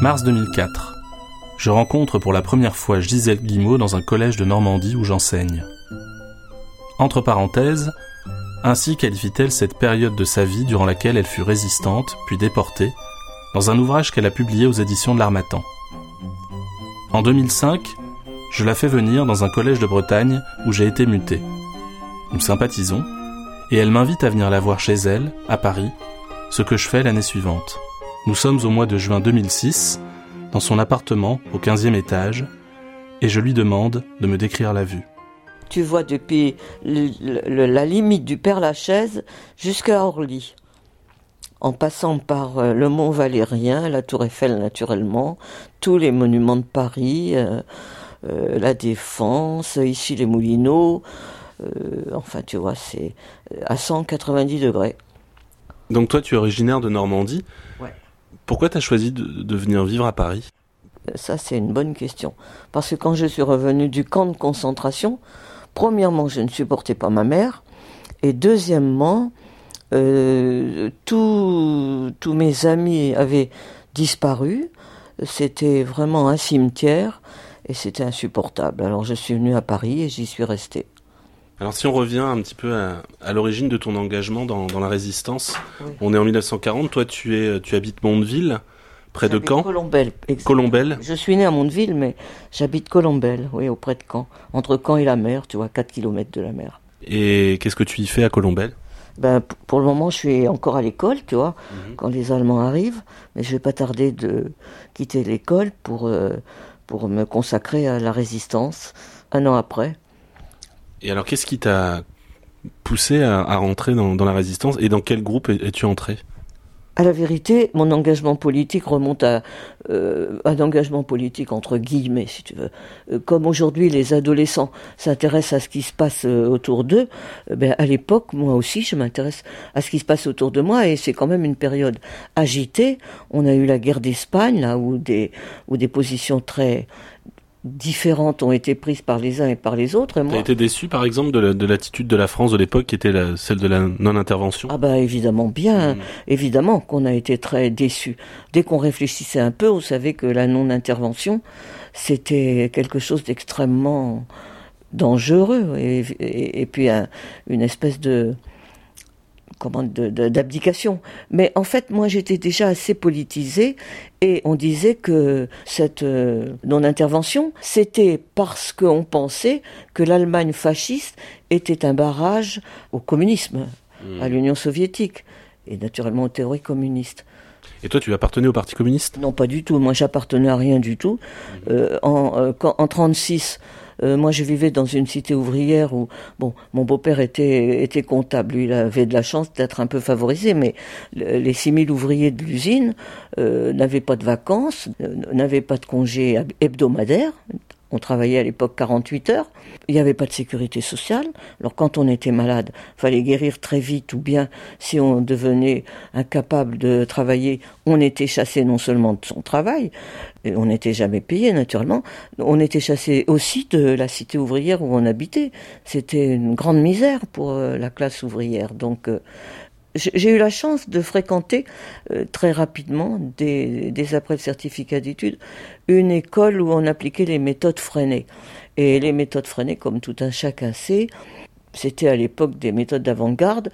Mars 2004. Je rencontre pour la première fois Gisèle Guimau dans un collège de Normandie où j'enseigne. Entre parenthèses, ainsi qualifie-t-elle cette période de sa vie durant laquelle elle fut résistante, puis déportée, dans un ouvrage qu'elle a publié aux éditions de l'Armatan. En 2005, je la fais venir dans un collège de Bretagne où j'ai été muté. Nous sympathisons, et elle m'invite à venir la voir chez elle, à Paris, ce que je fais l'année suivante. Nous sommes au mois de juin 2006, dans son appartement au 15e étage, et je lui demande de me décrire la vue. Tu vois depuis la limite du Père-Lachaise jusqu'à Orly, en passant par euh, le Mont Valérien, la Tour Eiffel naturellement, tous les monuments de Paris, euh, euh, la Défense, ici les Moulineaux, enfin tu vois, c'est à 190 degrés. Donc toi, tu es originaire de Normandie. Ouais. Pourquoi tu as choisi de, venir vivre à Paris? Ça, c'est une bonne question. Parce que quand je suis revenu du camp de concentration, premièrement, je ne supportais pas ma mère. Et deuxièmement, euh, tous mes amis avaient disparu. C'était vraiment un cimetière et c'était insupportable. Alors je suis venu à Paris et j'y suis resté. Alors si on revient un petit peu à, l'origine de ton engagement dans, la résistance, on est en 1940, toi tu, es, tu habites Mondeville, près de Caen Colombelle. Colombelle. Je suis né à Mondeville, mais j'habite Colombelle, oui, auprès de Caen. Entre Caen et la mer, tu vois, 4 km de la mer. Et qu'est-ce que tu y fais à Colombelle? Ben, pour le moment, je suis encore à l'école, tu vois, mhm. quand les Allemands arrivent, mais je vais pas tarder de quitter l'école pour, euh, pour me consacrer à la résistance un an après. Et alors, qu'est-ce qui t'a poussé à, rentrer dans, la résistance et dans quel groupe es-tu entré? À la vérité, mon engagement politique remonte à euh, un engagement politique entre guillemets, si tu veux. Euh, comme aujourd'hui les adolescents s'intéressent à ce qui se passe euh, autour d'eux, ben, à l'époque, moi aussi, je m'intéresse à ce qui se passe autour de moi, et c'est quand même une période agitée. On a eu la guerre d'Espagne, là où des, où des positions très différentes ont été prises par les uns et par les autres. Tu as été déçu, par exemple, de l'attitude de, la France de l'époque, qui était celle de la non-intervention? Ah bah évidemment bien, hmm. évidemment qu'on a été très déçu. Dès qu'on réfléchissait un peu, on savait que la non-intervention, c'était quelque chose d'extrêmement dangereux, et, puis une espèce de comment d'abdication. Mais en fait, moi, j'étais déjà assez politisée et on disait que cette euh, non-intervention, c'était parce qu'on pensait que l'Allemagne fasciste était un barrage au communisme, à hmm. l'Union soviétique et naturellement au théorie communiste. Et toi, tu appartenais au Parti communiste? Non, pas du tout. Moi, j'appartenais à rien du tout. Hmm. Euh, en, euh, en 36, euh, moi, je vivais dans une cité ouvrière où, bon, mon beau-père était, était comptable. Lui, il avait de la chance d'être un peu favorisé, mais les 6000 ouvriers de l'usine euh, n'avaient pas de vacances, euh, n'avaient pas de congés hebdomadaires. On travaillait à l'époque 48 heures. Il n'y avait pas de sécurité sociale. Alors quand on était malade, fallait guérir très vite ou bien si on devenait incapable de travailler, on était chassé non seulement de son travail, on n'était jamais payé naturellement, on était chassé aussi de la cité ouvrière où on habitait. C'était une grande misère pour euh, la classe ouvrière. Donc euh, j'ai eu la chance de fréquenter euh, très rapidement, dès, après le certificat d'études, une école où on appliquait les méthodes freinées. Et les méthodes freinées, comme tout un chacun sait, c'était à l'époque des méthodes d'avant-garde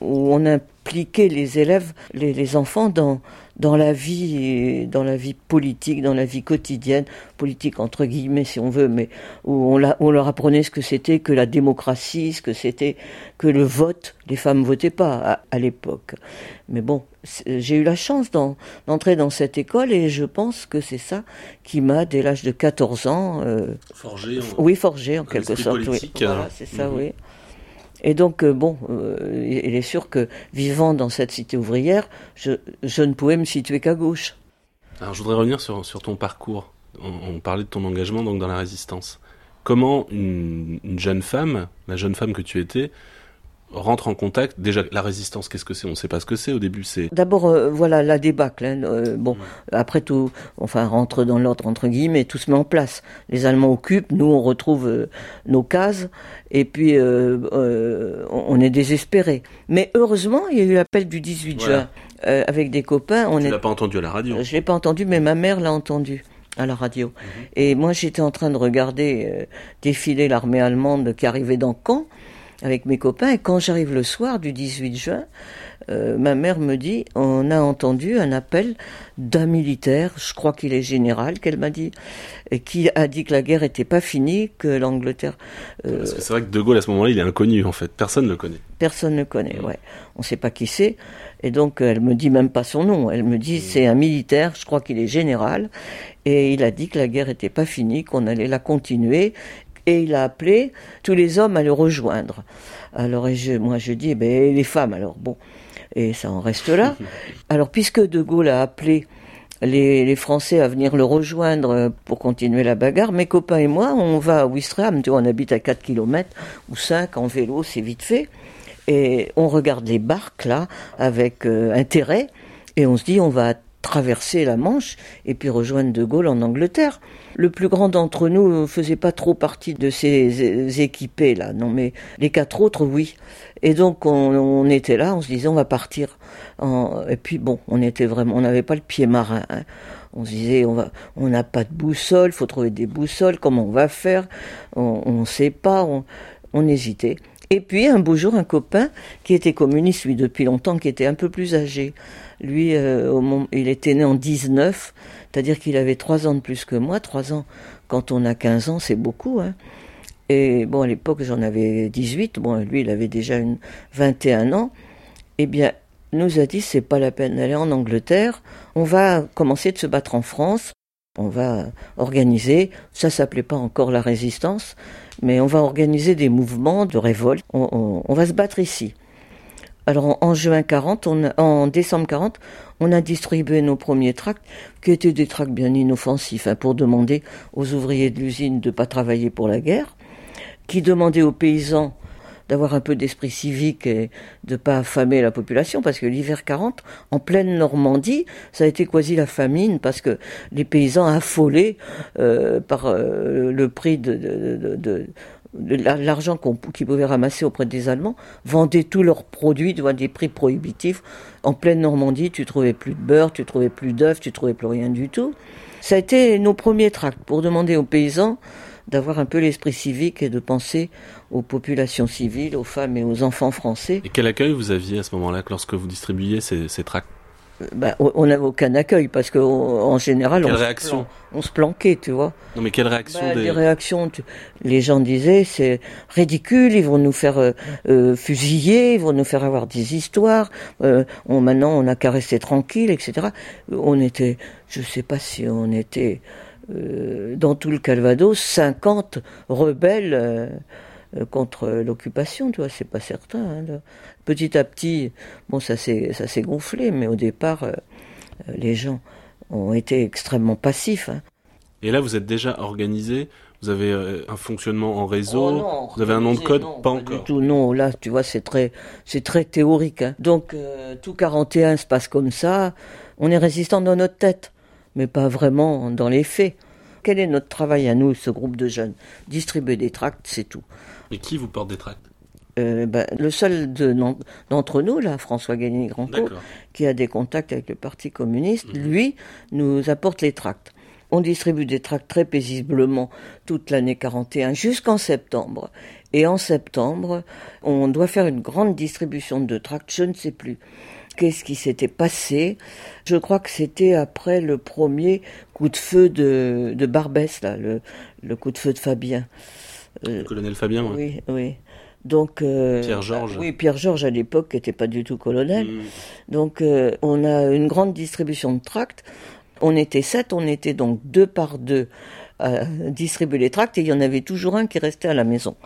où on impliquait les élèves, les enfants dans dans la vie, dans la vie politique, dans la vie quotidienne, politique entre guillemets si on veut, mais où on, leur apprenait ce que c'était que la démocratie, ce que c'était que le vote. Les femmes votaient pas à, l'époque. Mais bon, j'ai eu la chance d'entrer dans cette école et je pense que c'est ça qui m'a, dès l'âge de 14 ans, euh, forgé. oui, forgé en quelque sorte. Oui. Voilà, c'est ça, mhm. oui. Et donc, euh, bon, euh, il est sûr que vivant dans cette cité ouvrière, je, ne pouvais me situer qu'à gauche. Alors, je voudrais revenir sur, ton parcours. On, parlait de ton engagement donc dans la résistance. Comment une jeune femme, la jeune femme que tu étais, rentre en contact. Déjà, la résistance, qu'est-ce que c'est? On ne sait pas ce que c'est au début. C'est d'abord, euh, voilà, la débâcle. Hein, euh, bon, après tout, enfin, rentre dans l'ordre entre guillemets, tout se met en place. Les Allemands occupent, nous on retrouve euh, nos cases, et puis on est désespérés. Mais heureusement, il y a eu l'appel du 18 juin. avec des copains. On tu l'as pas entendu à la radio Je l'ai pas entendu, mais ma mère l'a entendu à la radio. Mhm. Et moi, j'étais en train de regarder défiler l'armée allemande qui arrivait dans Caen avec mes copains. Et quand j'arrive le soir du 18 juin, euh, ma mère me dit on a entendu un appel d'un militaire, je crois qu'il est général, qu'elle m'a dit, et qui a dit que la guerre n'était pas finie, que l'Angleterre. Euh, Parce que c'est vrai que De Gaulle à ce moment-là, il est inconnu en fait, personne ne le connaît. Personne ne le connaît, ouais. On ne sait pas qui c'est. Et donc elle me dit même pas son nom. Elle me dit c'est un militaire, je crois qu'il est général, et il a dit que la guerre n'était pas finie, qu'on allait la continuer et il a appelé tous les hommes à le rejoindre. Alors et je, moi je dis, eh ben, les femmes, alors bon, et ça en reste là. Alors, puisque De Gaulle a appelé les, Français à venir le rejoindre pour continuer la bagarre, mes copains et moi, on va à Ouistreham, tu vois, on habite à 4 km ou 5 en vélo, c'est vite fait. Et on regarde les barques là avec euh, intérêt et on se dit on va traverser la Manche et puis rejoindre De Gaulle en Angleterre. Le plus grand d'entre nous ne faisait pas trop partie de ces équipés là, non mais les quatre autres oui. Et donc on, était là, on se disait on va partir. Et puis bon, on était vraiment, on n'avait pas le pied marin. Hein. On se disait on va, on n'a pas de boussole, faut trouver des boussoles, comment on va faire? On ne sait pas, on, on hésitait. Et puis un beau jour, un copain qui était communiste, lui depuis longtemps, qui était un peu plus âgé, lui, euh, il était né en 19, c'est-à-dire qu'il avait trois ans de plus que moi. Trois ans, quand on a 15 ans, c'est beaucoup. Hein. Et bon, à l'époque, j'en avais 18. Bon, lui, il avait déjà une 21 ans. Eh bien, nous a dit, c'est pas la peine d'aller en Angleterre. On va commencer de se battre en France. On va organiser, ça s'appelait pas encore la résistance, mais on va organiser des mouvements de révolte. on va se battre ici. Alors en, juin 40, en décembre 40, on a distribué nos premiers tracts, qui étaient des tracts bien inoffensifs, hein, pour demander aux ouvriers de l'usine de ne pas travailler pour la guerre, qui demandaient aux paysans d'avoir un peu d'esprit civique et de pas affamer la population, parce que l'hiver 40, en pleine Normandie, ça a été quasi la famine, parce que les paysans affolés euh, par euh, le prix de, de l'argent qu'ils pouvaient ramasser auprès des Allemands, vendaient tous leurs produits à des prix prohibitifs. En pleine Normandie, tu trouvais plus de beurre, tu trouvais plus d'œufs, tu trouvais plus rien du tout. Ça a été nos premiers tracts pour demander aux paysans d'avoir un peu l'esprit civique et de penser aux populations civiles, aux femmes et aux enfants français. Et quel accueil vous aviez à ce moment-là lorsque vous distribuiez ces, ces tracts? Bah, on n'avait aucun accueil parce qu'en général, on, se on se planquait, tu vois. Non, mais quelle réaction bah, des... réactions, les gens disaient c'est ridicule, ils vont nous faire euh, euh, fusiller, ils vont nous faire avoir des histoires. Euh, on, maintenant, on a qu'à rester tranquille, etc. On était, je sais pas si on était dans tout le Calvados, 50 rebelles contre l'occupation, tu vois, c'est pas certain. Hein, Petit à petit, bon, ça s'est, gonflé, mais au départ, euh, euh, les gens ont été extrêmement passifs. Hein. Et là, vous êtes déjà organisé Vous avez un fonctionnement en réseau oh Vous avez un nom de code? Pas, encore. Du tout, non. Là, tu vois, c'est très, c'est très théorique. Hein. Donc, tout 41 se passe comme ça. On est résistant dans notre tête, mais pas vraiment dans les faits. Quel est notre travail à nous, ce groupe de jeunes? Distribuer des tracts, c'est tout. Et qui vous porte des tracts? Euh, ben, le seul d'entre nous, là, François Gagné Grandco, qui a des contacts avec le Parti communiste, mhm. lui, nous apporte les tracts. On distribue des tracts très paisiblement toute l'année 41 jusqu'en septembre. Et en septembre, on doit faire une grande distribution de tracts, je ne sais plus. Qu'est-ce qui s'était passé Je crois que c'était après le premier coup de feu de, de Barbès, là, le, le coup de feu de Fabien. Euh, le colonel Fabien, oui. Oui, Donc, euh, Pierre Georges. Oui, Pierre Georges à l'époque n'était pas du tout colonel. Mm. Donc euh, on a une grande distribution de tracts. On était sept, on était donc deux par deux à distribuer les tracts et il y en avait toujours un qui restait à la maison.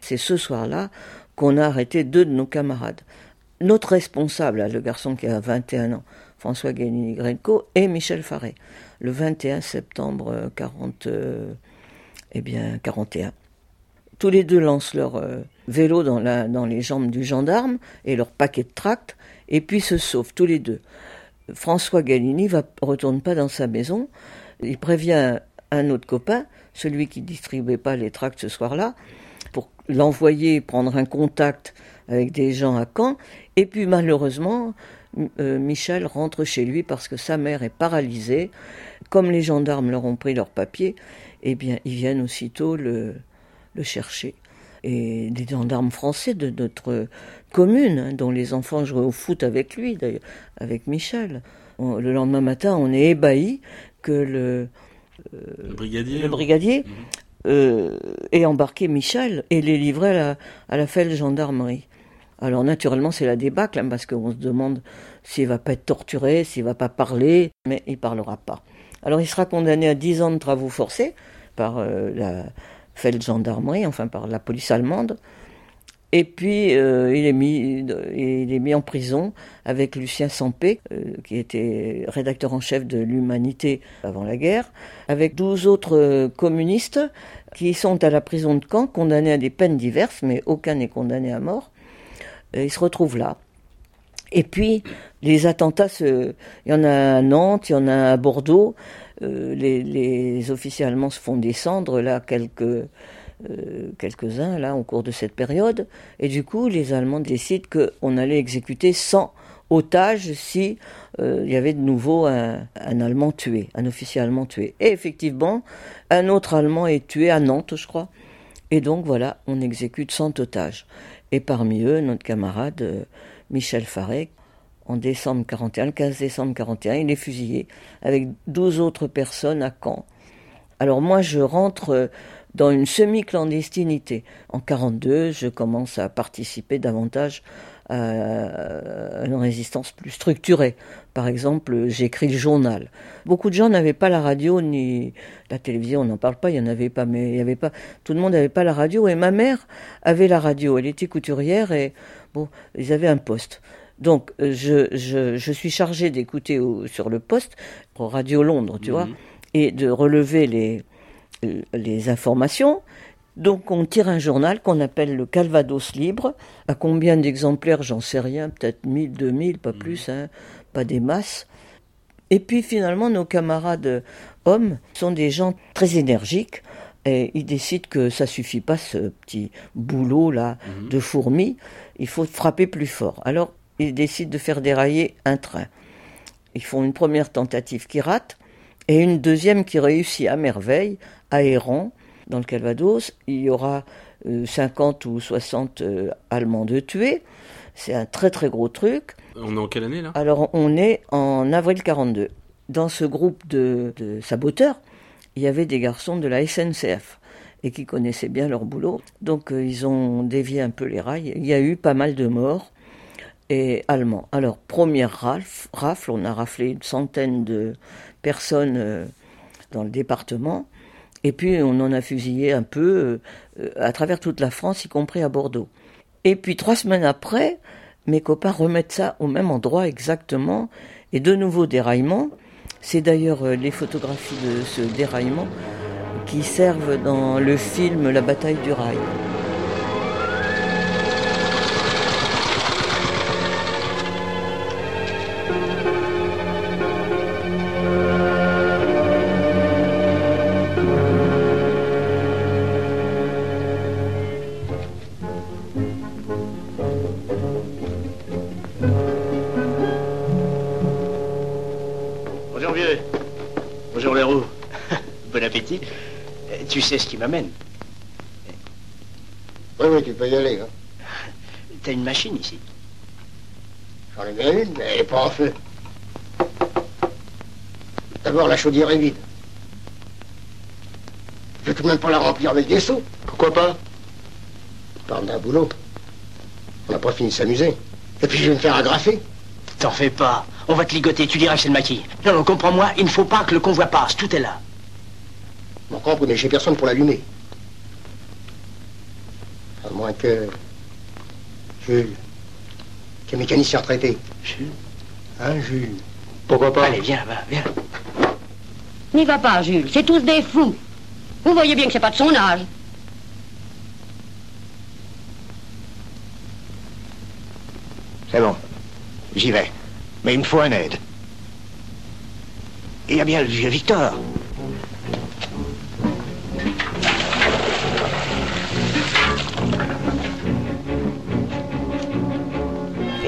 C'est ce soir-là qu'on a arrêté deux de nos camarades. Notre responsable, le garçon qui a 21 ans, François Guénini Grenco, et Michel Faré, le 21 septembre 40, eh bien 41 tous les deux lancent leur euh, vélo dans, les jambes du gendarme et leur paquet de tracts, et puis se sauvent tous les deux. François Galini va retourne pas dans sa maison. Il prévient un autre copain, celui qui distribuait pas les tracts ce soir-là, pour l'envoyer prendre un contact avec des gens à Caen. Et puis malheureusement, euh, Michel rentre chez lui parce que sa mère est paralysée. Comme les gendarmes leur ont pris leurs papiers, eh bien, ils viennent aussitôt le, le chercher. Et des gendarmes français de notre commune, hein, dont les enfants jouaient au foot avec lui, d'ailleurs, avec Michel. le lendemain matin, on est ébahi que le, le brigadier, le brigadier mhm. euh, ait embarqué Michel et les livré à la, à la Felle gendarmerie. Alors naturellement, c'est la débâcle, hein, parce qu'on se demande s'il va pas être torturé, s'il va pas parler, mais il parlera pas. Alors il sera condamné à 10 ans de travaux forcés par euh, la Feldgendarmerie, enfin par la police allemande. Et puis euh, il, est mis, il en prison avec Lucien Sampé, euh, qui était rédacteur en chef de l'Humanité avant la guerre, avec 12 autres communistes qui sont à la prison de Caen, condamnés à des peines diverses, mais aucun n'est condamné à mort. Et se retrouvent là. Et puis, les attentats, il y en a à Nantes, il y en a à Bordeaux. Euh, les, officiers allemands se font descendre, là, quelques, euh, quelques-uns, là, au cours de cette période. Et du coup, les Allemands décident qu'on allait exécuter 100 otages si euh, il y avait de nouveau un, un, Allemand tué, un officier allemand tué. Et effectivement, un autre Allemand est tué à Nantes, je crois. Et donc, voilà, on exécute 100 otages. Et parmi eux, notre camarade Michel Faré, en décembre 41, le 15 décembre 41, il est fusillé avec 12 autres personnes à Caen. Alors moi, je rentre euh, dans une semi-clandestinité. En 42, je commence à participer davantage à une résistance plus structurée. Par exemple, j'écris le journal. Beaucoup de gens n'avaient pas la radio ni la télévision, on n'en parle pas, il n'y en avait pas, mais il y avait pas, tout le monde n'avait pas la radio. Et ma mère avait la radio, elle était couturière et bon, ils avaient un poste. Donc, euh, je, je, je suis chargé d'écouter sur le poste, Radio Londres, tu vois, mhm. et de relever les, euh, les informations. Donc, on tire un journal qu'on appelle le Calvados Libre. À combien d'exemplaires, j'en sais rien, peut-être 1000, 2000, pas mhm. plus, hein, pas des masses. Et puis, finalement, nos camarades hommes sont des gens très énergiques. Et ils décident que ça suffit pas ce petit boulot là mhm. de fourmi, il faut frapper plus fort. Alors ils décident de faire dérailler un train. Ils font une première tentative qui rate et une deuxième qui réussit à merveille à Héran, dans le Calvados. Il y aura 50 euh, ou 60 euh, Allemands de tués. C'est un très très gros truc. On est en quelle année là? Alors on est en avril 42. Dans ce groupe de, saboteurs, il y avait des garçons de la SNCF et qui connaissaient bien leur boulot. Donc euh, ils ont dévié un peu les rails. Il y a eu pas mal de morts et allemands. Alors, première rafle, on a raflé une centaine de personnes euh, dans le département, et puis on en a fusillé un peu euh, à travers toute la France, y compris à Bordeaux. Et puis trois semaines après, mes copains remettent ça au même endroit exactement, et de nouveau déraillement. C'est d'ailleurs euh, les photographies de ce déraillement qui servent dans le film La bataille du rail. Sais ce qui m'amène. Oui, oui, tu peux y aller. Hein. T'as une machine ici J'en ai bien une, mais elle n'est pas en feu. D'abord, la chaudière est vide. Je vais tout de même pas la remplir avec des seaux. Pourquoi pas? Parle d'un boulot. On n'a pas fini de s'amuser. Et puis je vais me faire agrafer. T'en fais pas. On va te ligoter, tu diras que c'est le maquis. Non, non, comprends-moi, il ne faut pas que le convoi passe, tout est là. Mon camp, mais j'ai personne pour l'allumer. À moins que. Jules. Qui est mécanicien retraité. Jules Hein, Jules? Pourquoi pas? Allez, viens, va, viens. N'y va pas, Jules. C'est tous des fous. Vous voyez bien que c'est pas de son âge. C'est bon. J'y vais. Mais il me faut un aide. Il y a bien le vieux Victor.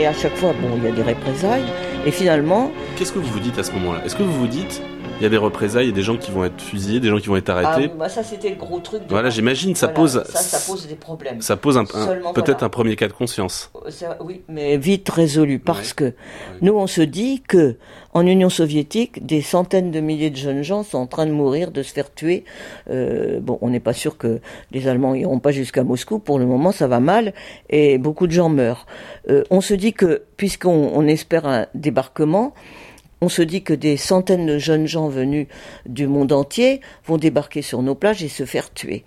Et à chaque fois, bon, il y a des représailles. Et finalement, Qu'est-ce que vous vous dites à ce moment-là? Est-ce que vous vous dites, il y a des représailles, il y a des gens qui vont être fusillés, des gens qui vont être ah, arrêtés bah, ça c'était le gros truc. de- Voilà, j'imagine, ça Voilà, pose, ça, ça pose des problèmes. ça pose un, peut-être voilà. un premier cas de conscience. Ça, oui, mais vite résolu parce Ouais. que nous on se dit que en Union soviétique, des centaines de milliers de jeunes gens sont en train de mourir, de se faire tuer. Euh, bon, on n'est pas sûr que les Allemands iront pas jusqu'à Moscou. Pour le moment, ça va mal et beaucoup de gens meurent. Euh, on se dit que puisqu'on on espère un débarquement. On se dit que des centaines de jeunes gens venus du monde entier vont débarquer sur nos plages et se faire tuer.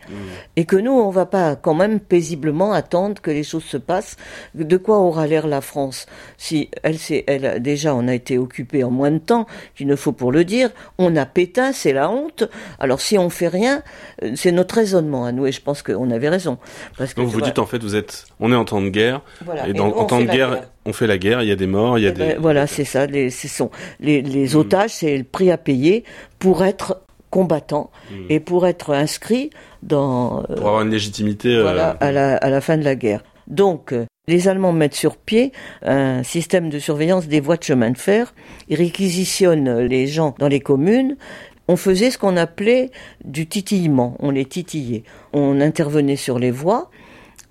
Et que nous, on va pas quand même paisiblement attendre que les choses se passent. De quoi aura l'air la France si elle, elle déjà on a été occupé en moins de temps qu'il ne faut pour le dire. On a Pétain, c'est la honte. Alors si on fait rien, euh, c'est notre raisonnement à nous et je pense qu'on avait raison. Parce que Donc vous dites en fait, vous êtes, on est en temps de guerre, voilà. et Et dans, nous, en temps de guerre, on fait la guerre, il y a des morts, il y a Eh ben, des. voilà, c'est ça. Les, ce sont les, les Mm. otages, c'est le prix à payer pour être combattant Mm. et pour être inscrit dans euh, Pour avoir une légitimité. euh, voilà, à, la, à la fin de la guerre. Donc, euh, les Allemands mettent sur pied un système de surveillance des voies de chemin de fer. Ils réquisitionnent les gens dans les communes. On faisait ce qu'on appelait du titillement. On les titillait. On intervenait sur les voies.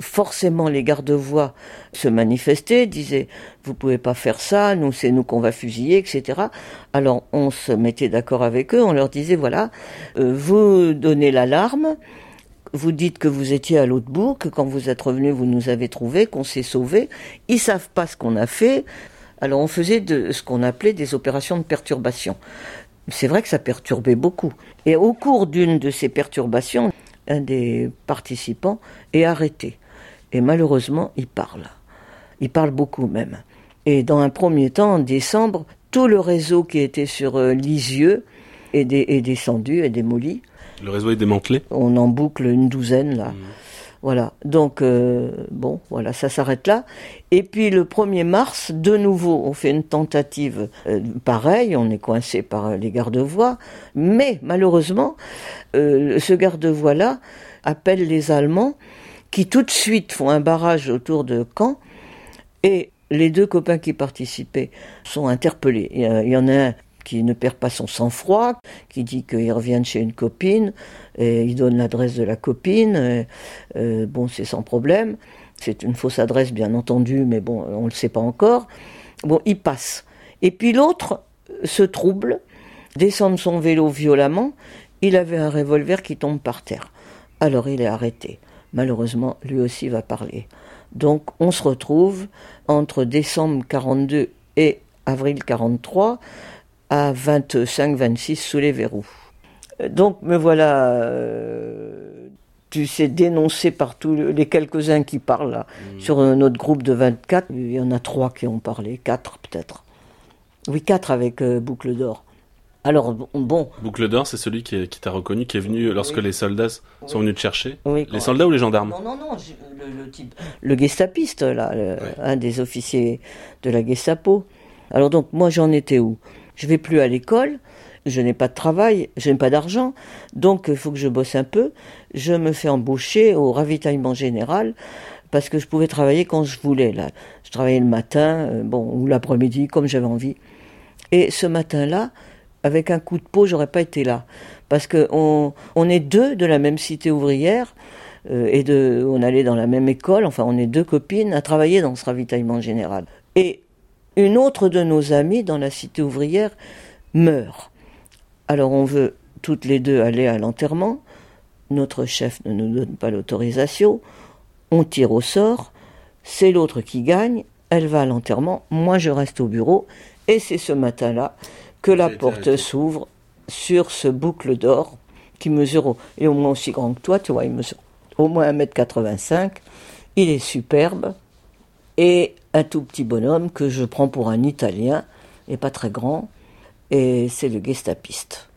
Forcément, les gardes-voies se manifestaient, disaient vous pouvez pas faire ça, nous c'est nous qu'on va fusiller, etc. Alors on se mettait d'accord avec eux, on leur disait voilà, euh, vous donnez l'alarme, vous dites que vous étiez à l'autre bout, que quand vous êtes revenu, vous nous avez trouvé, qu'on s'est sauvé. Ils savent pas ce qu'on a fait. Alors on faisait ce qu'on appelait des opérations de perturbation. C'est vrai que ça perturbait beaucoup. Et au cours d'une de ces perturbations, un des participants est arrêté. Et malheureusement, il parle. Il parle beaucoup même. Et dans un premier temps, en décembre, tout le réseau qui était sur euh, Lisieux est, dé- est descendu, est démoli. Le réseau est démantelé. On en boucle une douzaine là. Voilà. Donc euh, bon, voilà, ça s'arrête là. Et puis le 1er mars, de nouveau, on fait une tentative euh, pareille. On est coincé par les garde-voies, mais malheureusement, euh, ce garde-voie là appelle les Allemands, qui tout de suite font un barrage autour de Caen. Et les deux copains qui participaient sont interpellés. Il y, en a un qui ne perd pas son sang-froid, qui dit qu'il revient chez une copine, et il donne l'adresse de la copine. euh, bon, c'est sans problème. C'est une fausse adresse, bien entendu, mais bon, on ne le sait pas encore. Bon, il passe. Et puis l'autre se trouble, descend de son vélo violemment. Il avait un revolver qui tombe par terre. Alors il est arrêté. Malheureusement, lui aussi va parler. Donc on se retrouve entre décembre 42 et avril 43 à 25-26 sous les verrous. Donc me voilà, euh, tu sais, dénoncé par tous le- les quelques-uns qui parlent là. Sur euh, notre groupe de 24, il y en a trois qui ont parlé, quatre peut-être. Oui, quatre avec euh, Boucle d'Or. Alors bon, Boucle d'or, c'est celui qui, t'a reconnu, qui est venu lorsque Oui. les soldats sont venus te chercher. oui, Les soldats ou les gendarmes Non, non, non, le, le type, le gestapiste, là, le- un des officiers de la Gestapo. Alors donc, moi, j'en étais où? Je vais plus à l'école, je n'ai pas de travail, je n'ai pas d'argent, donc il faut que je bosse un peu. Je me fais embaucher au ravitaillement général parce que je pouvais travailler quand je voulais. Là, je travaillais le matin, euh, bon, ou l'après-midi, comme j'avais envie. Et ce matin-là, avec un coup de peau, j'aurais pas été là. Parce que on, est deux de la même cité ouvrière, euh, et on allait dans la même école, enfin on est deux copines à travailler dans ce ravitaillement général. Et une autre de nos amies dans la cité ouvrière meurt. Alors on veut toutes les deux aller à l'enterrement, notre chef ne nous donne pas l'autorisation, on tire au sort, c'est l'autre qui gagne, elle va à l'enterrement, moi je reste au bureau, et c'est ce matin-là que la porte s'ouvre sur ce boucle d'or qui mesure au moins aussi grand que toi, tu vois, il mesure au moins 1m85, il est superbe, et un tout petit bonhomme que je prends pour un Italien, et pas très grand, et c'est le gestapiste.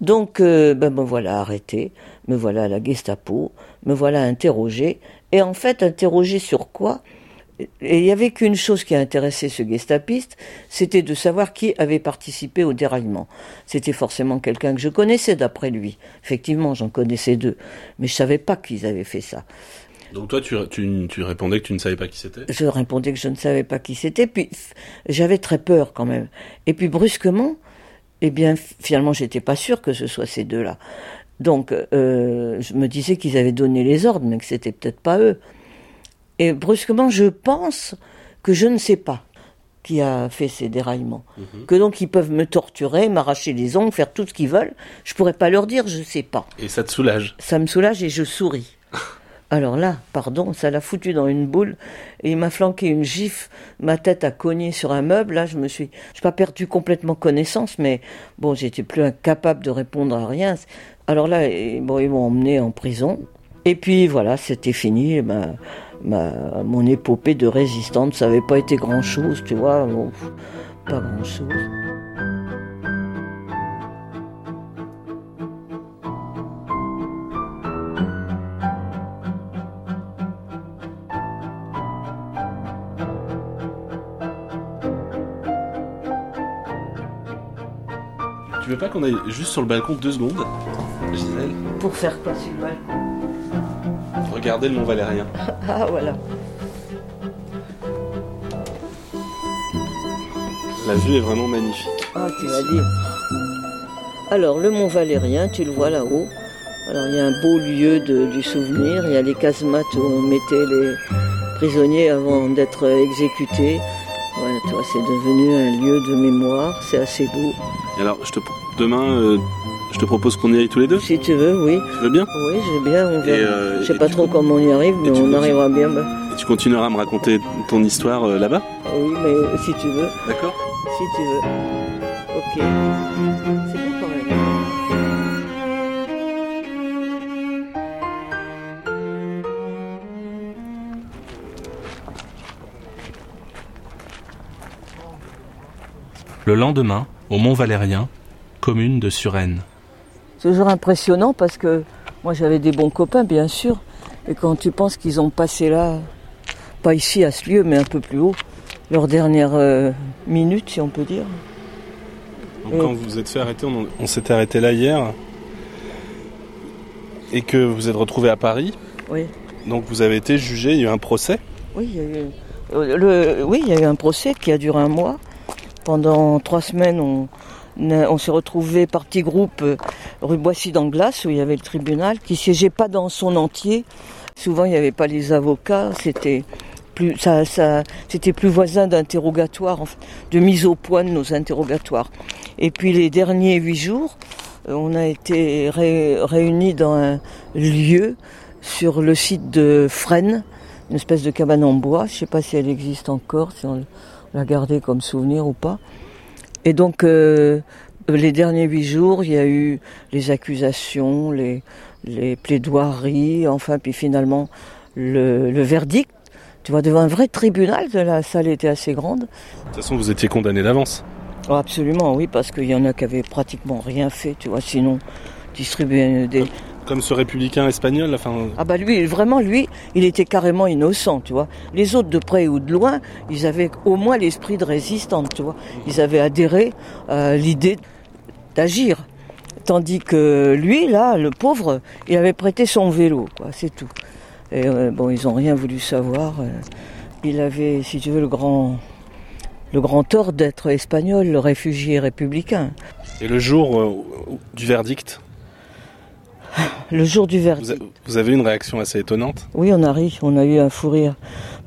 Donc, euh, ben, me voilà arrêté, me voilà à la Gestapo, me voilà interrogé, et en fait, interrogé sur quoi? Et il n'y avait qu'une chose qui a intéressé ce gestapiste, c'était de savoir qui avait participé au déraillement. C'était forcément quelqu'un que je connaissais d'après lui. Effectivement, j'en connaissais deux, mais je savais pas qu'ils avaient fait ça. Donc toi, tu, tu, tu, répondais que tu ne savais pas qui c'était? Je répondais que je ne savais pas qui c'était, puis j'avais très peur quand même. Et puis brusquement, eh bien, finalement, j'étais pas sûre que ce soit ces deux-là. Donc, euh, je me disais qu'ils avaient donné les ordres, mais que c'était peut-être pas eux. Et brusquement, je pense que je ne sais pas qui a fait ces déraillements. Mhm. Que donc ils peuvent me torturer, m'arracher les ongles, faire tout ce qu'ils veulent. Je pourrais pas leur dire, je sais pas. Et ça te soulage Ça me soulage et je souris. Alors là, pardon, ça l'a foutu dans une boule et il m'a flanqué une gifle. Ma tête a cogné sur un meuble. Là, je me suis, je pas perdu complètement connaissance, mais bon, j'étais plus incapable de répondre à rien. Alors là, bon, ils m'ont emmené en prison. Et puis voilà, c'était fini. Ben, ma, mon épopée de résistante, ça n'avait pas été grand-chose, tu vois, pas grand-chose. Tu veux pas qu'on aille juste sur le balcon deux secondes, Gisèle Pour faire quoi sur le balcon? Regardez le Mont Valérien. ah voilà. La vue est vraiment magnifique. Ah, tu l'as dit. Alors, le Mont Valérien, tu le vois là-haut. Alors, il y a un beau lieu de, du souvenir. Il y a les casemates où on mettait les prisonniers avant d'être exécutés. Voilà, tu vois, c'est devenu un lieu de mémoire. C'est assez beau. alors, je te, demain, euh, je te propose qu'on y aille tous les deux Si tu veux, oui. Tu veux bien Oui, je veux bien. On euh, je sais pas trop comment on y arrive, mais on arrivera bien. Bah. Et tu continueras à me raconter ton histoire euh, là-bas Oui, mais si tu veux. D'accord Si tu veux. Ok. C'est bon quand même. Le lendemain, au Mont Valérien, commune de Suresnes toujours impressionnant parce que moi j'avais des bons copains bien sûr. Et quand tu penses qu'ils ont passé là, pas ici à ce lieu, mais un peu plus haut, leur dernière euh, minute si on peut dire. Donc quand vous vous êtes fait arrêter, on, s'était arrêté là hier, et que vous êtes retrouvé à Paris. Oui. Donc vous avez été jugé, il y a eu un procès Oui, il y a eu, euh, le, oui, il y a eu un procès qui a duré un mois. Pendant trois semaines, on, on s'est retrouvé par petits groupes euh, rue Boissy d'Anglas où il y avait le tribunal qui siégeait pas dans son entier. Souvent il n'y avait pas les avocats, c'était plus ça, ça voisin d'interrogatoire, de mise au point de nos interrogatoires. Et puis les derniers huit jours, euh, on a été réunis dans un lieu sur le site de Fresnes, une espèce de cabane en bois. Je sais pas si elle existe encore, si on l'a gardée comme souvenir ou pas. Et donc, euh, les derniers huit jours, il y a eu les accusations, les, les plaidoiries, enfin, puis finalement, le, le, verdict. Tu vois, devant un vrai tribunal, la salle était assez grande. De toute façon, vous étiez condamné d'avance oh, Absolument, oui, parce qu'il y en a qui avaient pratiquement rien fait, tu vois, sinon distribuer des, comme ce républicain espagnol, enfin. Ah bah lui, vraiment, lui, il était carrément innocent, tu vois. Les autres, de près ou de loin, ils avaient au moins l'esprit de résistance, tu vois. Ils avaient adhéré à l'idée d'agir. Tandis que lui, là, le pauvre, il avait prêté son vélo, quoi, c'est tout. Et euh, bon, ils n'ont rien voulu savoir. Euh. Il avait, si tu veux, le grand, le grand tort d'être espagnol, le réfugié républicain. Et le jour euh, du verdict? Le jour du verdict. Vous avez une réaction assez étonnante? Oui, on a ri, on a eu un fou rire.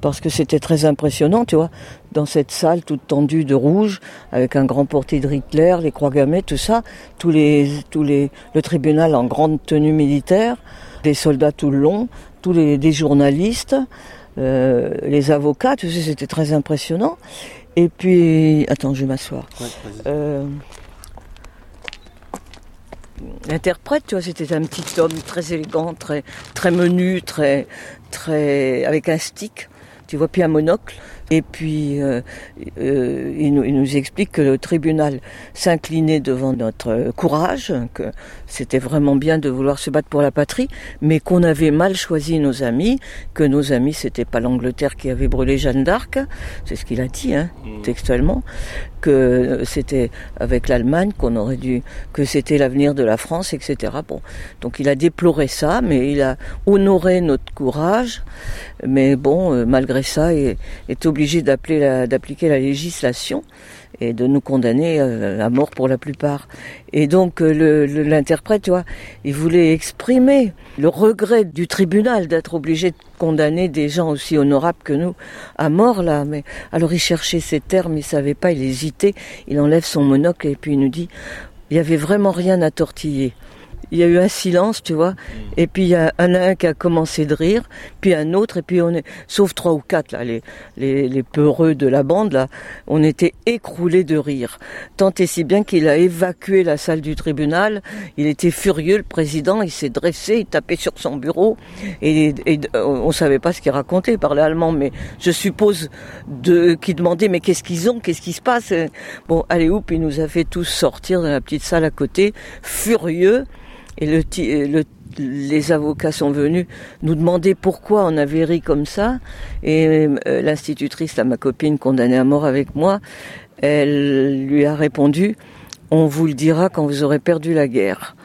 Parce que c'était très impressionnant, tu vois, dans cette salle toute tendue de rouge, avec un grand portrait de Hitler, les croix gammées, tout ça, tous les, tous les, le tribunal en grande tenue militaire, des soldats tout le long, tous les des journalistes, euh, les avocats, tout ça, c'était très impressionnant. Et puis, attends, je vais m'asseoir. Ouais, l'interprète, tu vois, c'était un petit homme très élégant, très, très menu, très, très, avec un stick, tu vois, puis un monocle. Et puis, euh, euh, il, nous, il, nous, explique que le tribunal s'inclinait devant notre courage, que c'était vraiment bien de vouloir se battre pour la patrie, mais qu'on avait mal choisi nos amis, que nos amis, c'était pas l'Angleterre qui avait brûlé Jeanne d'Arc, c'est ce qu'il a dit, hein, mmh. textuellement, que c'était avec l'Allemagne qu'on aurait dû, que c'était l'avenir de la France, etc. Bon, donc il a déploré ça, mais il a honoré notre courage, mais bon, euh, malgré ça, il est obligé d'appliquer la législation et de nous condamner euh, à mort pour la plupart. Et donc euh, l'interprète, tu vois, il voulait exprimer le regret du tribunal d'être obligé de condamner des gens aussi honorables que nous à mort là. Mais alors il cherchait ces termes, il savait pas, il hésitait. Il enlève son monocle et puis il nous dit, il y avait vraiment rien à tortiller il y a eu un silence, tu vois. Et puis il y a un, un qui a commencé de rire, puis un autre, et puis on est, sauf trois ou quatre là, les, les, les peureux de la bande là, on était écroulés de rire. Tant et si bien qu'il a évacué la salle du tribunal. Il était furieux, le président. Il s'est dressé, il tapait sur son bureau, et, et on savait pas ce qu'il racontait, il parlait allemand, mais je suppose de qu'il demandait mais qu'est-ce qu'ils ont, qu'est-ce qui se passe? Bon, allez oup, il nous a fait tous sortir dans la petite salle à côté, furieux. Et le, le, les avocats sont venus nous demander pourquoi on avait ri comme ça. Et euh, l'institutrice, ma copine condamnée à mort avec moi, elle lui a répondu On vous le dira quand vous aurez perdu la guerre.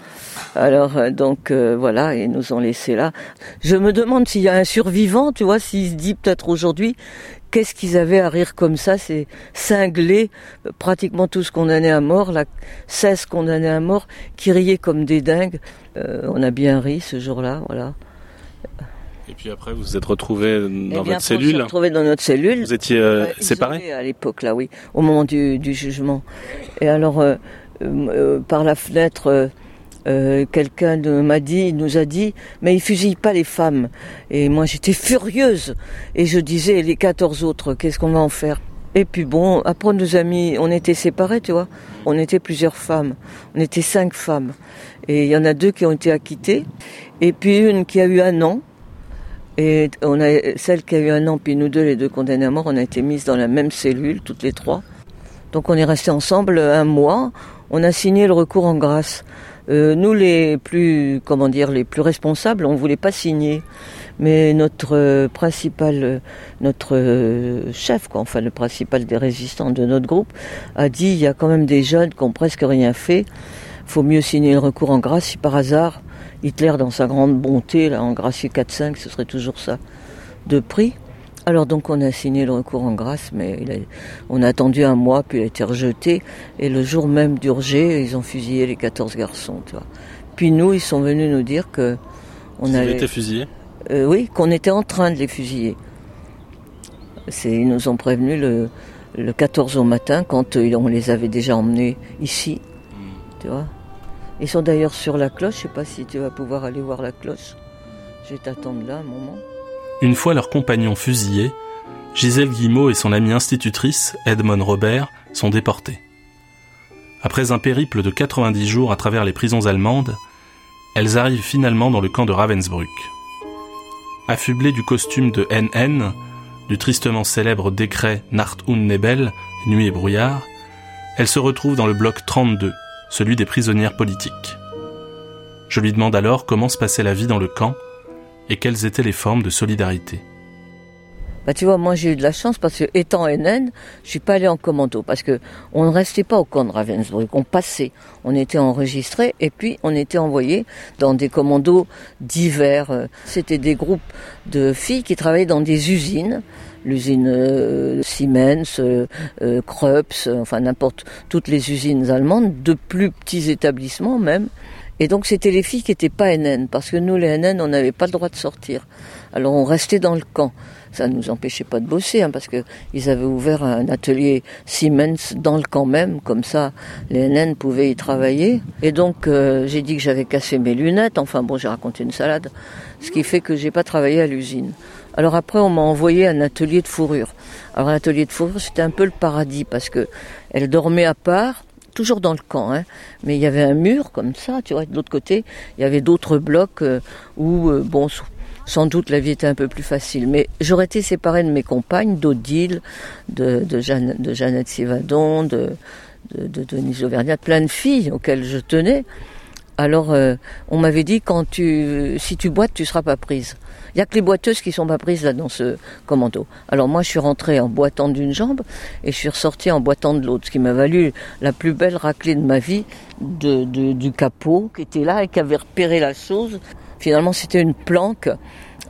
Alors euh, donc euh, voilà, ils nous ont laissé là. Je me demande s'il y a un survivant, tu vois, s'il se dit peut-être aujourd'hui qu'est-ce qu'ils avaient à rire comme ça C'est cinglé, pratiquement tous condamnés à mort, là, 16 condamnés à mort, qui riaient comme des dingues. Euh, on a bien ri ce jour-là, voilà. Et puis après, vous vous êtes retrouvés dans Eh votre cellule. On retrouvés dans notre cellule. Vous étiez euh, séparés à l'époque, là, oui, au moment du, du jugement. Et alors, euh, euh, par la fenêtre, euh, quelqu'un m'a dit, nous a dit, mais il fusille pas les femmes. Et moi j'étais furieuse. Et je disais, les 14 autres, qu'est-ce qu'on va en faire? Et puis bon, après nos amis, on était séparés, tu vois. On était plusieurs femmes. On était cinq femmes. Et il y en a deux qui ont été acquittées. Et puis une qui a eu un an. Et on a celle qui a eu un an, puis nous deux, les deux condamnés à mort, on a été mises dans la même cellule, toutes les trois. Donc on est restés ensemble un mois. On a signé le recours en grâce. Euh, nous, les plus, comment dire, les plus responsables, on voulait pas signer, mais notre euh, principal, euh, notre chef, quoi, enfin le principal des résistants de notre groupe, a dit il y a quand même des jeunes qui ont presque rien fait. Faut mieux signer le recours en grâce si par hasard Hitler, dans sa grande bonté, là, en gracier 4-5, ce serait toujours ça de prix. Alors donc on a signé le recours en grâce, mais il a, on a attendu un mois, puis il a été rejeté. Et le jour même d'Urgé, ils ont fusillé les 14 garçons. Tu vois. Puis nous, ils sont venus nous dire que on Vous avait été fusillés euh, oui, qu'on était en train de les fusiller. Ils nous ont prévenus le, le 14 au matin, quand euh, on les avait déjà emmenés ici. Tu vois. Ils sont d'ailleurs sur la cloche. Je sais pas si tu vas pouvoir aller voir la cloche. Je vais t'attendre là un moment. Une fois leurs compagnons fusillés, Gisèle Guillemot et son amie institutrice, Edmond Robert, sont déportés. Après un périple de 90 jours à travers les prisons allemandes, elles arrivent finalement dans le camp de Ravensbrück. Affublées du costume de NN, du tristement célèbre décret Nacht und Nebel, Nuit et brouillard, elles se retrouvent dans le bloc 32, celui des prisonnières politiques. Je lui demande alors comment se passait la vie dans le camp et quelles étaient les formes de solidarité. Bah, tu vois, moi j'ai eu de la chance parce que étant NN, je suis pas allé en commando parce que on ne restait pas au camp de Ravensbrück, on passait, on était enregistré et puis on était envoyé dans des commandos divers. C'était des groupes de filles qui travaillaient dans des usines, l'usine euh, Siemens, euh, euh, Krups, enfin n'importe toutes les usines allemandes, de plus petits établissements même. Et donc c'était les filles qui étaient pas NN parce que nous les NN on n'avait pas le droit de sortir. Alors on restait dans le camp ça ne nous empêchait pas de bosser, hein, parce que ils avaient ouvert un atelier Siemens dans le camp même, comme ça les NN pouvaient y travailler. Et donc euh, j'ai dit que j'avais cassé mes lunettes, enfin bon j'ai raconté une salade, ce qui fait que j'ai pas travaillé à l'usine. Alors après on m'a envoyé un atelier de fourrure. Alors un atelier de fourrure c'était un peu le paradis, parce que elle dormait à part, toujours dans le camp, hein, mais il y avait un mur comme ça, tu vois, de l'autre côté, il y avait d'autres blocs euh, où, euh, bon, sans doute la vie était un peu plus facile. Mais j'aurais été séparée de mes compagnes, d'Odile, de, Jeanne, de Jeannette Sivadon, de, de, de Denise Auvergnat, plein de filles auxquelles je tenais. Alors, euh, on m'avait dit quand tu, si tu boites, tu seras pas prise. Il y a que les boiteuses qui sont pas prises là dans ce commando. Alors moi, je suis rentrée en boitant d'une jambe et je suis ressortie en boitant de l'autre, ce qui m'a valu la plus belle raclée de ma vie de, de, du capot qui était là et qui avait repéré la chose. Finalement, c'était une planque.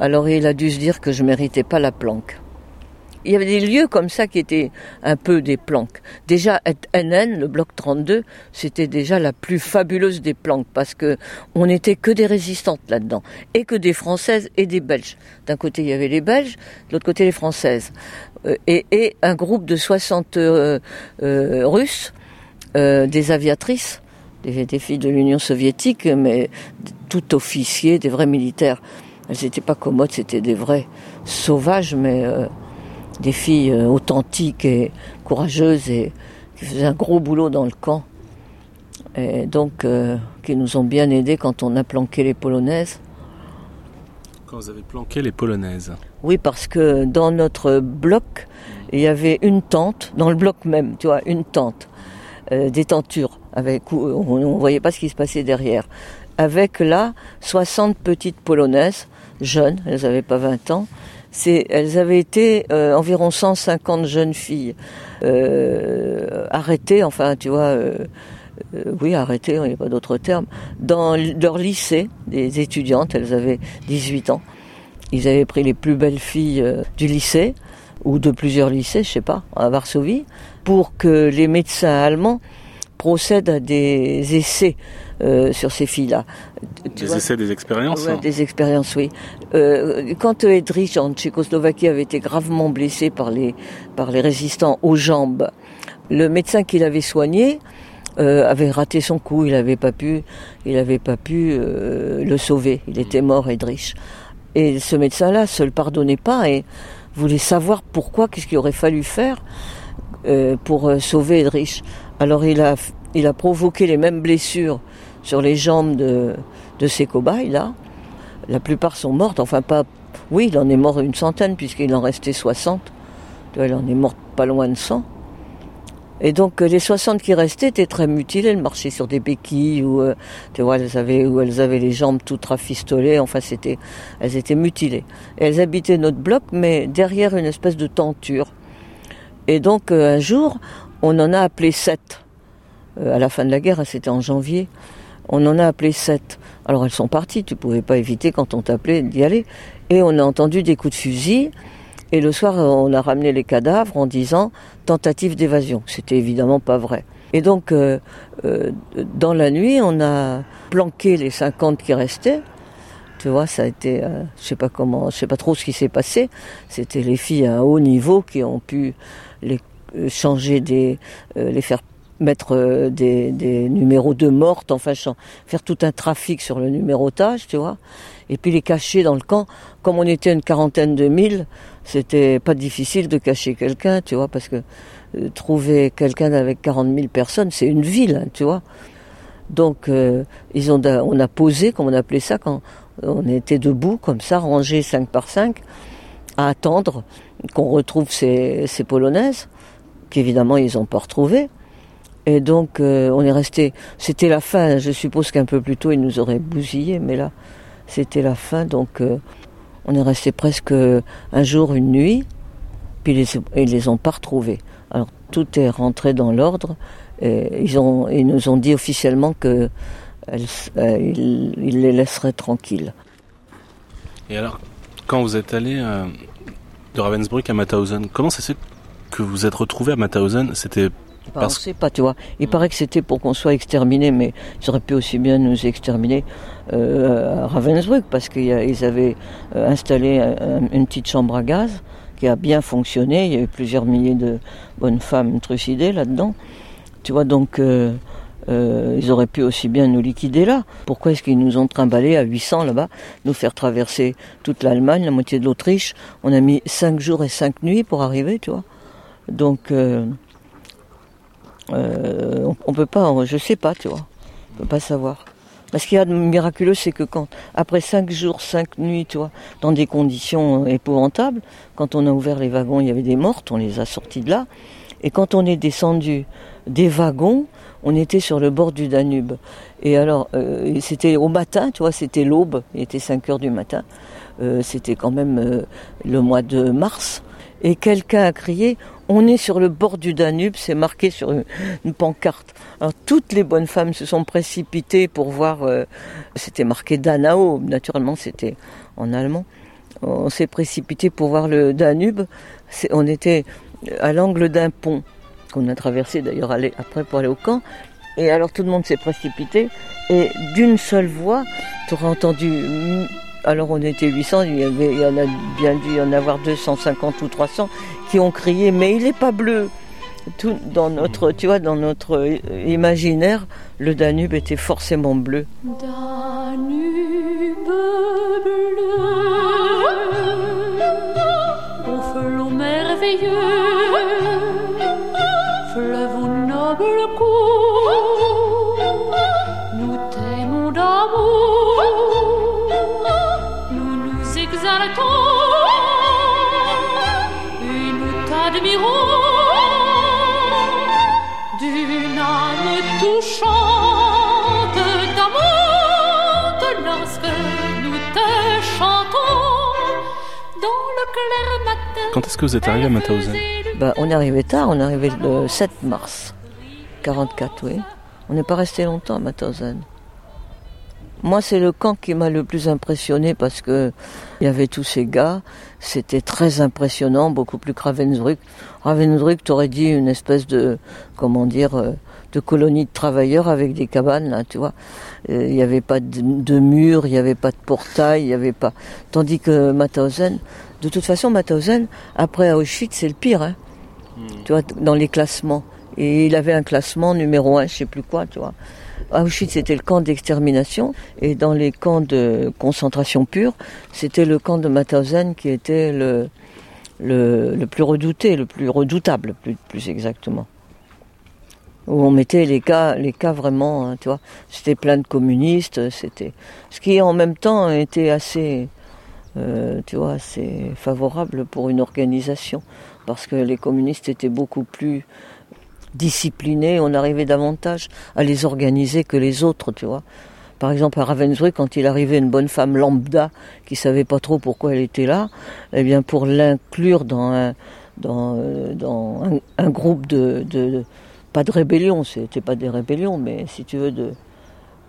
Alors il a dû se dire que je méritais pas la planque. Il y avait des lieux comme ça qui étaient un peu des planques. Déjà, NN, le bloc 32, c'était déjà la plus fabuleuse des planques parce que on n'était que des résistantes là-dedans et que des Françaises et des Belges. D'un côté, il y avait les Belges, de l'autre côté, les Françaises. Euh, et, un groupe de 60 euh, euh, Russes, des aviatrices, des, des filles de l'Union soviétique, mais tout officiers, des vrais militaires. Elles n'étaient pas commodes, c'était des vrais sauvages, mais des filles euh, authentiques et courageuses et qui faisaient un gros boulot dans le camp. Et donc, euh, qui nous ont bien aidés quand on a planqué les Polonaises. Quand vous avez planqué les Polonaises Oui, parce que dans notre bloc, il y avait une tente, dans le bloc même, tu vois, une tente, euh, des tentures, avec, on ne voyait pas ce qui se passait derrière. Avec là, 60 petites Polonaises, jeunes, elles n'avaient pas 20 ans, c'est, elles avaient été euh, environ 150 jeunes filles euh, arrêtées, enfin, tu vois, euh, oui, arrêtées, il n'y a pas d'autre terme, dans leur lycée, des étudiantes, elles avaient 18 ans. Ils avaient pris les plus belles filles du lycée, ou de plusieurs lycées, je sais pas, à Varsovie, pour que les médecins allemands procèdent à des essais euh, sur ces filles-là. Des vois, essais, des expériences ouais, Des expériences, oui. Euh, quand Edrich en Tchécoslovaquie avait été gravement blessé par les, par les résistants aux jambes, le médecin qui l'avait soigné euh, avait raté son coup, il n'avait pas pu, il avait pas pu euh, le sauver. Il était mort, Edrich. Et ce médecin-là se le pardonnait pas et voulait savoir pourquoi, qu'est-ce qu'il aurait fallu faire euh, pour sauver Edrich. Alors il a, il a provoqué les mêmes blessures sur les jambes de, de ces cobayes là. La plupart sont mortes, enfin pas. Oui, il en est mort une centaine puisqu'il en restait 60. Il en est mort pas loin de 100. Et donc les 60 qui restaient étaient très mutilées, elles marchaient sur des béquilles ou euh, tu vois, elles avaient où elles avaient les jambes toutes rafistolées, enfin c'était elles étaient mutilées. Elles habitaient notre bloc mais derrière une espèce de tenture. Et donc euh, un jour, on en a appelé sept. Euh, à la fin de la guerre, c'était en janvier. On en a appelé sept. Alors elles sont parties, tu pouvais pas éviter quand on t'appelait d'y aller. Et on a entendu des coups de fusil. Et le soir, on a ramené les cadavres en disant tentative d'évasion. C'était évidemment pas vrai. Et donc, euh, euh, dans la nuit, on a planqué les 50 qui restaient. Tu vois, ça a été, euh, je sais pas comment, je sais pas trop ce qui s'est passé. C'était les filles à haut niveau qui ont pu les changer des, les faire mettre des, des, numéros de mortes, enfin faire tout un trafic sur le numérotage, tu vois, et puis les cacher dans le camp. Comme on était une quarantaine de mille, c'était pas difficile de cacher quelqu'un, tu vois, parce que euh, trouver quelqu'un avec 40 000 personnes, c'est une ville, hein, tu vois. Donc euh, ils ont, on a posé, comme on appelait ça, quand on était debout, comme ça, rangés 5 par 5, à attendre qu'on retrouve ces, ces polonaises, qu'évidemment ils n'ont pas retrouvées. Et donc, euh, on est resté. C'était la fin. Je suppose qu'un peu plus tôt, ils nous auraient bousillé, mais là, c'était la fin. Donc, euh, on est resté presque un jour, une nuit. Puis les, ils les ont pas retrouvés. Alors, tout est rentré dans l'ordre. Ils ils nous ont dit officiellement que elles, euh, les laisseraient tranquilles. Et alors, quand vous êtes allé de Ravensbrück à Mauthausen, comment fait que vous êtes retrouvé à Mauthausen? C'était parce... On ne sait pas, tu vois. Il paraît que c'était pour qu'on soit exterminés, mais ils auraient pu aussi bien nous exterminer euh, à Ravensbrück, parce qu'ils avaient euh, installé un, une petite chambre à gaz qui a bien fonctionné. Il y a eu plusieurs milliers de bonnes femmes trucidées là-dedans. Tu vois, donc euh, euh, ils auraient pu aussi bien nous liquider là. Pourquoi est-ce qu'ils nous ont trimballés à 800 là-bas, nous faire traverser toute l'Allemagne, la moitié de l'Autriche? On a mis 5 jours et 5 nuits pour arriver, tu vois. Donc... Euh, euh, on, on, peut pas, je sais pas, tu vois, on peut pas savoir. Parce qu'il y a de miraculeux, c'est que quand, après cinq jours, cinq nuits, tu vois, dans des conditions épouvantables, quand on a ouvert les wagons, il y avait des mortes, on les a sortis de là. Et quand on est descendu des wagons, on était sur le bord du Danube. Et alors, euh, c'était au matin, tu vois, c'était l'aube, il était 5 heures du matin. Euh, c'était quand même euh, le mois de mars. Et quelqu'un a crié On est sur le bord du Danube, c'est marqué sur une, pancarte. Alors toutes les bonnes femmes se sont précipitées pour voir. c'était marqué Danao, naturellement c'était en allemand. On s'est précipité pour voir le Danube. On était à l'angle d'un pont qu'on a traversé d'ailleurs après pour aller au camp. Et alors tout le monde s'est précipité et d'une seule voix, tu auras entendu. Alors on était 800, il y, avait, il y en a bien dû y en avoir 250 ou 300 qui ont crié mais il n'est pas bleu. Tout dans notre, tu vois, dans notre imaginaire, le Danube était forcément bleu. Danube bleu, au flot merveilleux, fleuve au noble Quand est-ce que vous êtes arrivé à Mauthausen bah, On est arrivé tard, on est arrivé le 7 mars 44, oui. On n'est pas resté longtemps à Mauthausen. Moi, c'est le camp qui m'a le plus impressionné parce que il y avait tous ces gars. C'était très impressionnant, beaucoup plus que Ravensbrück. Ravensbrück, t'aurais dit une espèce de, comment dire, euh, de colonie de travailleurs avec des cabanes, là, tu vois. Euh, il n'y avait pas de, de murs, il n'y avait pas de portail, il n'y avait pas. Tandis que Mauthausen, de toute façon, Mauthausen, après Auschwitz, c'est le pire, hein. Hmm. Tu vois, dans les classements. Et il avait un classement numéro un, je sais plus quoi, tu vois. Auschwitz, c'était le camp d'extermination. Et dans les camps de concentration pure, c'était le camp de Mauthausen qui était le, le, plus redouté, le plus redoutable, plus, plus exactement. Où on mettait les cas, les cas vraiment, hein, tu vois. C'était plein de communistes, c'était. Ce qui en même temps était assez euh, tu vois, c'est favorable pour une organisation parce que les communistes étaient beaucoup plus disciplinés, on arrivait davantage à les organiser que les autres, tu vois. Par exemple, à Ravensbrück, quand il arrivait une bonne femme lambda qui savait pas trop pourquoi elle était là, eh bien, pour l'inclure dans un, dans, euh, dans un, groupe de, de, pas de rébellion, c'était pas des rébellions, mais si tu veux de,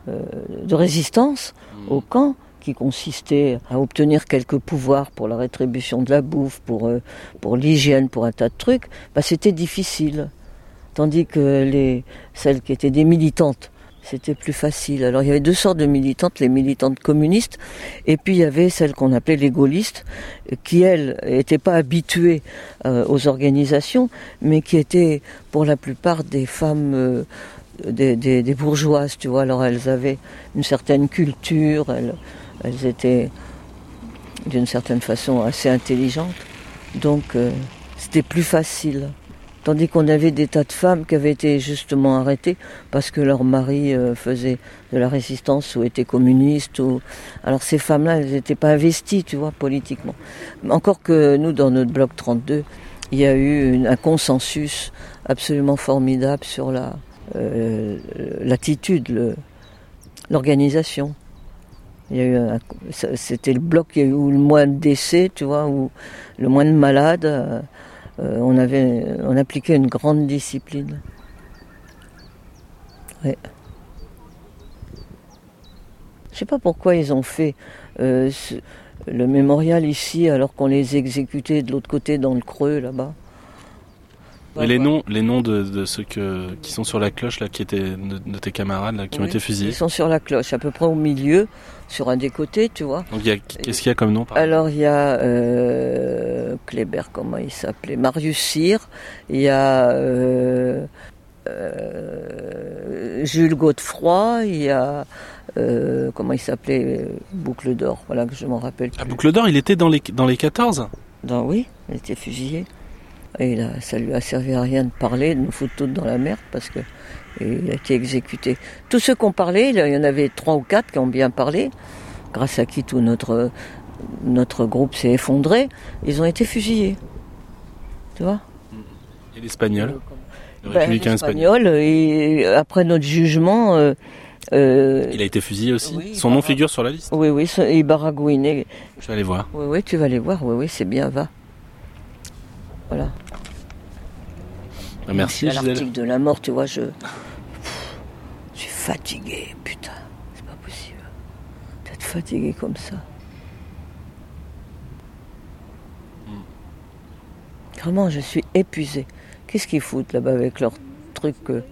euh, de résistance au camp, qui consistait à obtenir quelques pouvoirs pour la rétribution de la bouffe, pour, euh, pour l'hygiène, pour un tas de trucs, bah, c'était difficile. Tandis que les, celles qui étaient des militantes, c'était plus facile. Alors il y avait deux sortes de militantes, les militantes communistes, et puis il y avait celles qu'on appelait les gaullistes, qui elles n'étaient pas habituées euh, aux organisations, mais qui étaient pour la plupart des femmes euh, des, bourgeoises, tu vois. Alors elles avaient une certaine culture, elles, elles étaient d'une certaine façon assez intelligentes, donc euh, c'était plus facile. Tandis qu'on avait des tas de femmes qui avaient été justement arrêtées parce que leur mari euh, faisait de la résistance ou était communiste. Alors ces femmes-là, elles n'étaient pas investies, tu vois, politiquement. Encore que nous, dans notre bloc 32, il y a eu un consensus absolument formidable sur la euh, l'attitude, l'organisation. Il y a eu c'était le bloc qui a eu le moins de décès, tu vois, ou le moins de malades. Euh, on avait, on appliquait une grande discipline. Je sais pas pourquoi ils ont fait euh, le mémorial ici alors qu'on les exécutait de l'autre côté dans le creux là-bas. Et les noms, les noms de, ceux que, qui sont sur la cloche, là, qui étaient de, tes camarades, là, qui ont été fusillés Ils sont sur la cloche, à peu près au milieu, sur un des côtés, tu vois. Donc, qu'est-ce qu'il y a comme nom Alors, il y a euh, Kléber, comment il s'appelait? Marius Cyr, il y a euh, euh, Jules Godefroy, il y a. Euh, comment il s'appelait? Boucle d'Or, voilà que je m'en rappelle. Ah, Boucle d'Or, il était dans les, dans les 14 dans, Oui, il était fusillé. Et là, ça lui a servi à rien de parler, de nous foutre toutes dans la merde parce que et il a été exécuté. Tous ceux qui ont parlé, il y en avait trois ou quatre qui ont bien parlé, grâce à qui tout notre, notre groupe s'est effondré, ils ont été fusillés. Tu vois? Et l'espagnol? Le Ben, républicain espagnol. et après notre jugement, euh, euh, Il a été fusillé aussi? Oui, Son nom figure sur la liste? oui, oui, il baragouinait. Je vais aller voir. Oui, oui, tu vas les voir, oui, oui, c'est bien, va. Voilà. Ah, Merci à l'article de la mort, tu vois, je. Je suis fatigué, putain. C'est pas possible. D'être fatigué comme ça. Vraiment, je suis épuisé. Qu'est-ce qu'ils foutent là-bas avec leurs trucs euh,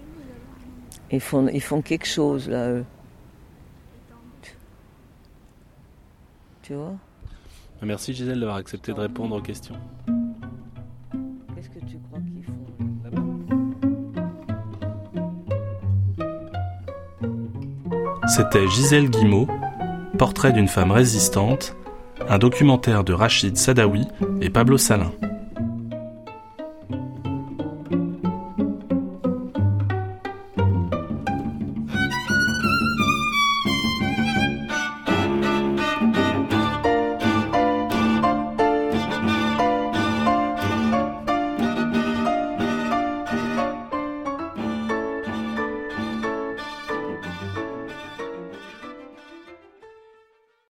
ils, font, ils font quelque chose là, eux. Tu vois? Merci Gisèle d'avoir accepté de répondre aux questions. C'était Gisèle Guimau, Portrait d'une femme résistante, un documentaire de Rachid Sadawi et Pablo Salin.